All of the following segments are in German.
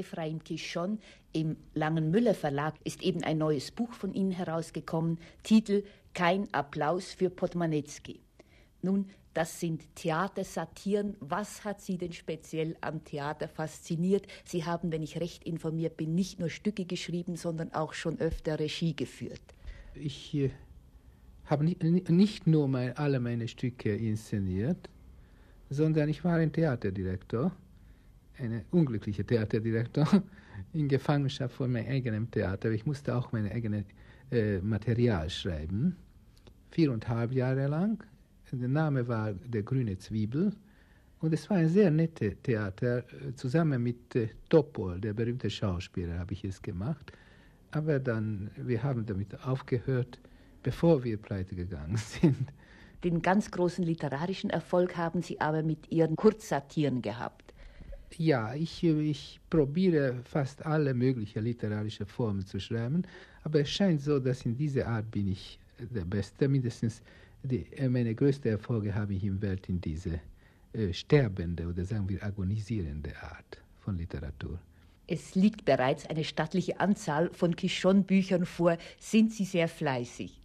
Ephraim Kishon. Im Langen Müller Verlag ist eben ein neues Buch von Ihnen herausgekommen. Titel Kein Applaus für Podmanetzki. Nun, das sind Theatersatiren. Was hat Sie denn speziell am Theater fasziniert? Sie haben, wenn ich recht informiert bin, nicht nur Stücke geschrieben, sondern auch schon öfter Regie geführt. Ich äh, habe nicht, nicht nur mein, alle meine Stücke inszeniert, sondern ich war ein Theaterdirektor, ein unglücklicher Theaterdirektor, in Gefangenschaft von meinem eigenen Theater. Ich musste auch mein eigenes äh, Material schreiben, viereinhalb Jahre lang der Name war Der grüne Zwiebel. Und es war ein sehr nettes Theater. Zusammen mit äh, Topol, der berühmte Schauspieler, habe ich es gemacht. Aber dann, wir haben damit aufgehört, bevor wir pleite gegangen sind. Den ganz großen literarischen Erfolg haben Sie aber mit Ihren Kurzsatiren gehabt. Ja, ich, ich probiere fast alle möglichen literarischen Formen zu schreiben, aber es scheint so, dass in dieser Art bin ich der Beste, mindestens die, äh, meine größten Erfolge habe ich im Welt in diese äh, sterbende oder sagen wir agonisierende Art von Literatur. Es liegt bereits eine stattliche Anzahl von Quichon-Büchern vor. Sind Sie sehr fleißig?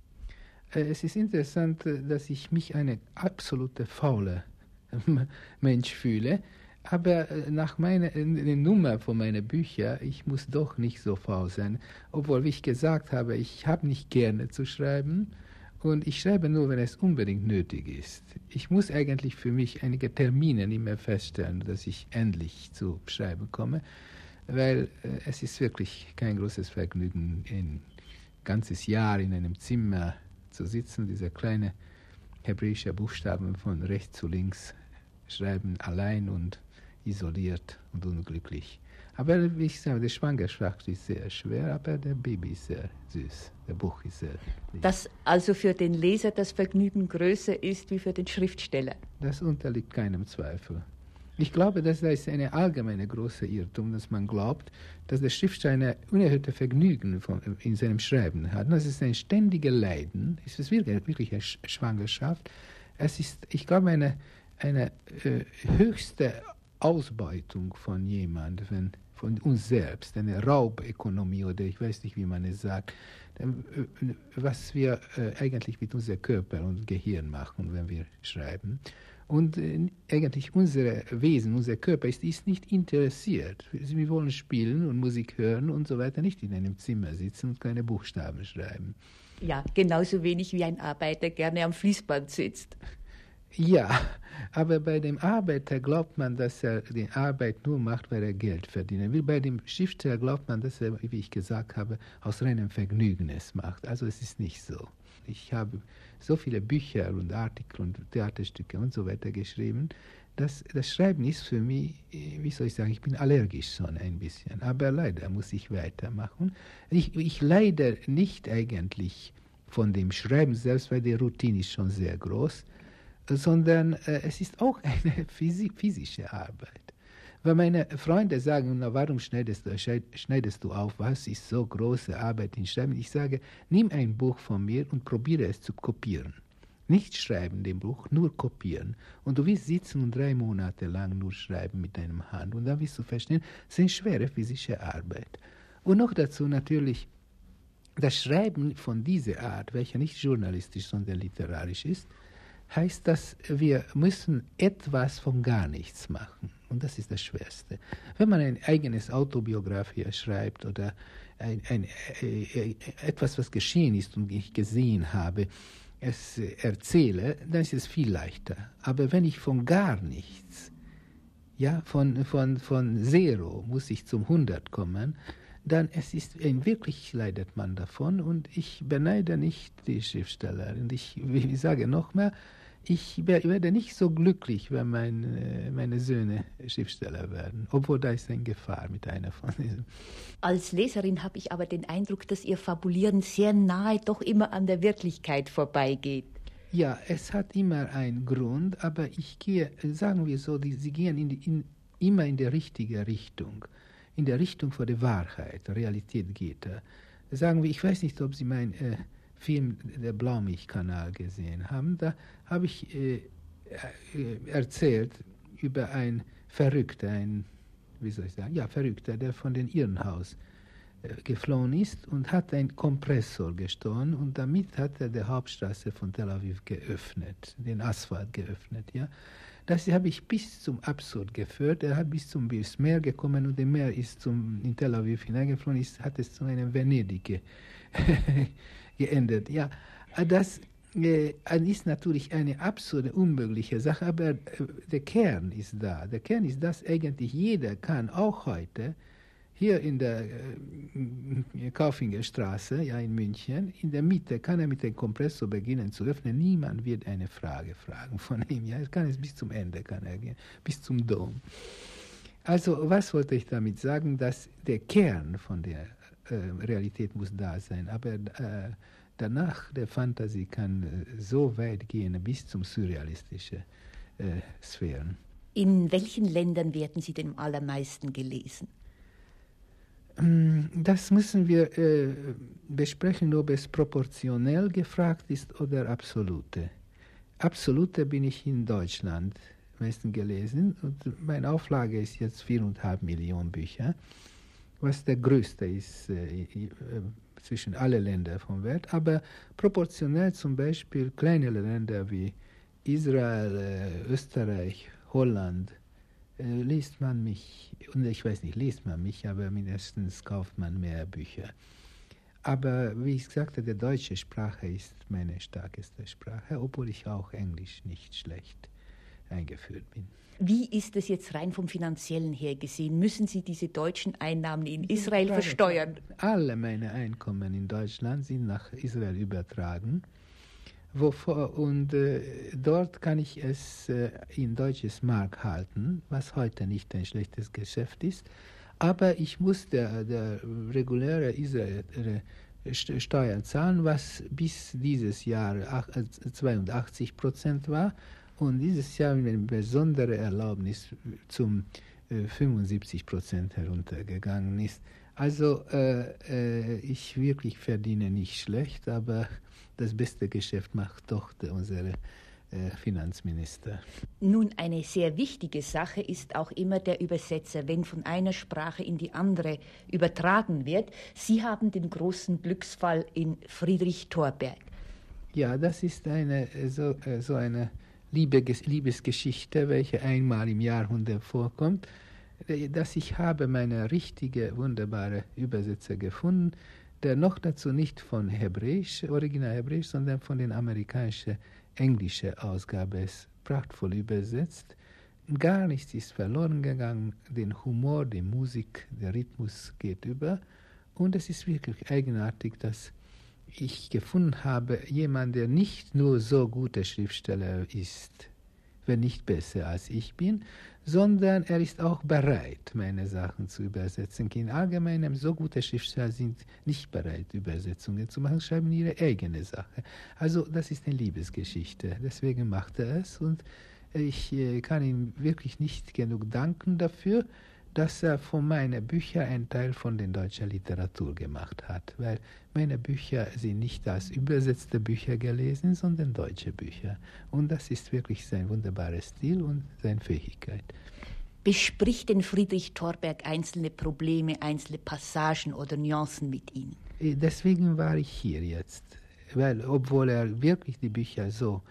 Äh, es ist interessant, äh, dass ich mich eine absolute faule Mensch fühle. Aber nach meiner Nummer von meinen Büchern, ich muss doch nicht so faul sein. Obwohl, wie ich gesagt habe, ich habe nicht gerne zu schreiben. Und ich schreibe nur, wenn es unbedingt nötig ist. Ich muss eigentlich für mich einige Termine nicht mehr feststellen, dass ich endlich zu Schreiben komme, weil äh, es ist wirklich kein großes Vergnügen, ein ganzes Jahr in einem Zimmer zu sitzen, diese kleine hebräische Buchstaben von rechts zu links schreiben, allein und isoliert und unglücklich. Aber wie ich sage, die Schwangerschaft ist sehr schwer, aber der Baby ist sehr süß, der Buch ist sehr lieb. Dass also für den Leser das Vergnügen größer ist wie für den Schriftsteller? Das unterliegt keinem Zweifel. Ich glaube, das ist eine allgemeine große Irrtum, dass man glaubt, dass der Schriftsteller unerhörte Vergnügen von, in seinem Schreiben hat. Das ist ein ständiges Leiden. Es ist wirklich, wirklich eine Schwangerschaft. Es ist, ich glaube, eine, eine äh, höchste Ausbeutung von jemandem, von uns selbst, eine Raubökonomie oder ich weiß nicht, wie man es sagt, äh, was wir äh, eigentlich mit unserem Körper und Gehirn machen, wenn wir schreiben. Und äh, eigentlich unser Wesen, unser Körper ist, ist nicht interessiert. Wir wollen spielen und Musik hören und so weiter, nicht in einem Zimmer sitzen und keine Buchstaben schreiben. Ja, genauso wenig wie ein Arbeiter gerne am Fließband sitzt. Ja, aber bei dem Arbeiter glaubt man, dass er die Arbeit nur macht, weil er Geld verdienen will. Bei dem Schriftsteller glaubt man, dass er, wie ich gesagt habe, aus reinem Vergnügen es macht. Also es ist nicht so. Ich habe so viele Bücher und Artikel und Theaterstücke und so weiter geschrieben, dass das Schreiben ist für mich, wie soll ich sagen, ich bin allergisch schon ein bisschen. Aber leider muss ich weitermachen. Ich, ich leide nicht eigentlich von dem Schreiben selbst, weil die Routine ist schon sehr groß sondern äh, es ist auch eine physische Arbeit. Wenn meine Freunde sagen, na, warum schneidest du, schneidest du auf, was ist so große Arbeit in Schreiben? Ich sage, nimm ein Buch von mir und probiere es zu kopieren. Nicht schreiben dem Buch, nur kopieren. Und du wirst sitzen und drei Monate lang nur schreiben mit deinem Hand. Und dann wirst du verstehen, es ist schwere physische Arbeit. Und noch dazu natürlich das Schreiben von dieser Art, welcher nicht journalistisch, sondern literarisch ist, heißt das, wir müssen etwas von gar nichts machen. Und das ist das Schwerste. Wenn man ein eigenes Autobiografie schreibt oder ein, ein, äh, äh, etwas, was geschehen ist und ich gesehen habe, es erzähle, dann ist es viel leichter. Aber wenn ich von gar nichts, ja, von, von, von Zero muss ich zum 100 kommen, dann es ist ein wirklich leidet man davon und ich beneide nicht die Schriftsteller und ich, ich sage noch mehr, ich werde nicht so glücklich, wenn mein, meine Söhne Schriftsteller werden, obwohl da ist eine Gefahr mit einer von diesen. Als Leserin habe ich aber den Eindruck, dass Ihr Fabulieren sehr nahe doch immer an der Wirklichkeit vorbeigeht. Ja, es hat immer einen Grund, aber ich gehe, sagen wir so, die, sie gehen in die, in, immer in die richtige Richtung in der Richtung von der Wahrheit, der Realität geht. Sagen wir, ich weiß nicht, ob Sie meinen äh, Film Der Blaumilchkanal gesehen haben. Da habe ich äh, äh, erzählt über einen Verrückten, einen wie soll ich sagen, ja, Verrückter, der von dem Irrenhaus äh, geflohen ist und hat einen Kompressor gestohlen und damit hat er die Hauptstraße von Tel Aviv geöffnet, den Asphalt geöffnet, ja. Das habe ich bis zum Absurd geführt. Er hat bis zum Meer gekommen und der Meer ist zum, in Tel Aviv hineingeflogen, ist, hat es zu einem Venedig ge geendet. Ja, das äh, ist natürlich eine absurde, unmögliche Sache, aber äh, der Kern ist da. Der Kern ist, dass eigentlich jeder kann, auch heute, hier in der äh, Kaufingerstraße, ja in München, in der Mitte kann er mit dem Kompressor beginnen zu öffnen. Niemand wird eine Frage fragen von ihm. Ja, er kann es bis zum Ende kann er gehen, bis zum Dom. Also was wollte ich damit sagen, dass der Kern von der äh, Realität muss da sein, aber äh, danach der Fantasie kann äh, so weit gehen bis zum surrealistische äh, Sphären. In welchen Ländern werden Sie denn am allermeisten gelesen? Ähm, das müssen wir äh, besprechen, ob es proportionell gefragt ist oder absolute. Absolute bin ich in Deutschland meistens gelesen und meine Auflage ist jetzt 4,5 Millionen Bücher, was der größte ist äh, äh, zwischen allen Ländern von Welt, aber proportionell zum Beispiel kleinere Länder wie Israel, äh, Österreich, Holland, äh, liest man mich, und ich weiß nicht, liest man mich, aber mindestens kauft man mehr Bücher. Aber wie ich sagte, die deutsche Sprache ist meine stärkste Sprache, obwohl ich auch Englisch nicht schlecht eingeführt bin. Wie ist es jetzt rein vom finanziellen her gesehen? Müssen Sie diese deutschen Einnahmen in Israel versteuern? Alle meine Einkommen in Deutschland sind nach Israel übertragen. Wovor, und äh, dort kann ich es äh, in deutsches Mark halten, was heute nicht ein schlechtes Geschäft ist. Aber ich muss der, der reguläre Israel äh, Steuern zahlen, was bis dieses Jahr 82 äh, Prozent war und dieses Jahr mit einer besonderen Erlaubnis zum äh, 75 Prozent heruntergegangen ist. Also äh, äh, ich wirklich verdiene nicht schlecht, aber das beste Geschäft macht doch unsere äh, Finanzminister. Nun, eine sehr wichtige Sache ist auch immer der Übersetzer, wenn von einer Sprache in die andere übertragen wird. Sie haben den großen Glücksfall in Friedrich Thorberg. Ja, das ist eine so, äh, so eine Liebesgeschichte, welche einmal im Jahrhundert vorkommt, äh, dass ich habe meine richtige, wunderbare Übersetzer gefunden, der noch dazu nicht von Hebräisch, Original Hebräisch, sondern von den amerikanischen englischen Ausgabe ist prachtvoll übersetzt. Gar nichts ist verloren gegangen, den Humor, die Musik, der Rhythmus geht über und es ist wirklich eigenartig, dass ich gefunden habe, jemand, der nicht nur so guter Schriftsteller ist, wenn nicht besser als ich bin, sondern er ist auch bereit, meine Sachen zu übersetzen. In allgemeinem, so gute Schriftsteller sind nicht bereit, Übersetzungen zu machen, schreiben ihre eigene Sache. Also das ist eine Liebesgeschichte. Deswegen macht er es und ich äh, kann ihm wirklich nicht genug danken dafür dass er von meinen Büchern einen Teil von der deutschen Literatur gemacht hat, weil meine Bücher sind nicht als übersetzte Bücher gelesen, sondern deutsche Bücher. Und das ist wirklich sein wunderbarer Stil und seine Fähigkeit. Bespricht denn Friedrich Thorberg einzelne Probleme, einzelne Passagen oder Nuancen mit Ihnen? Äh, deswegen war ich hier jetzt, weil obwohl er wirklich die Bücher so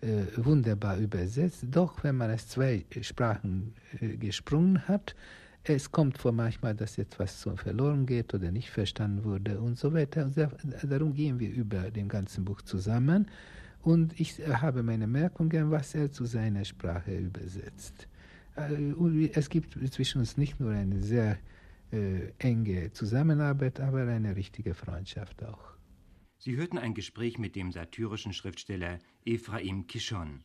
äh, wunderbar übersetzt, doch wenn man es zwei Sprachen äh, gesprungen hat, es kommt vor manchmal, dass etwas so verloren geht oder nicht verstanden wurde und so weiter. Und darum gehen wir über dem ganzen Buch zusammen. Und ich habe meine Merkungen, was er zu seiner Sprache übersetzt. Äh, es gibt zwischen uns nicht nur eine sehr äh, enge Zusammenarbeit, aber eine richtige Freundschaft auch. Sie hörten ein Gespräch mit dem satirischen Schriftsteller Ephraim Kishon.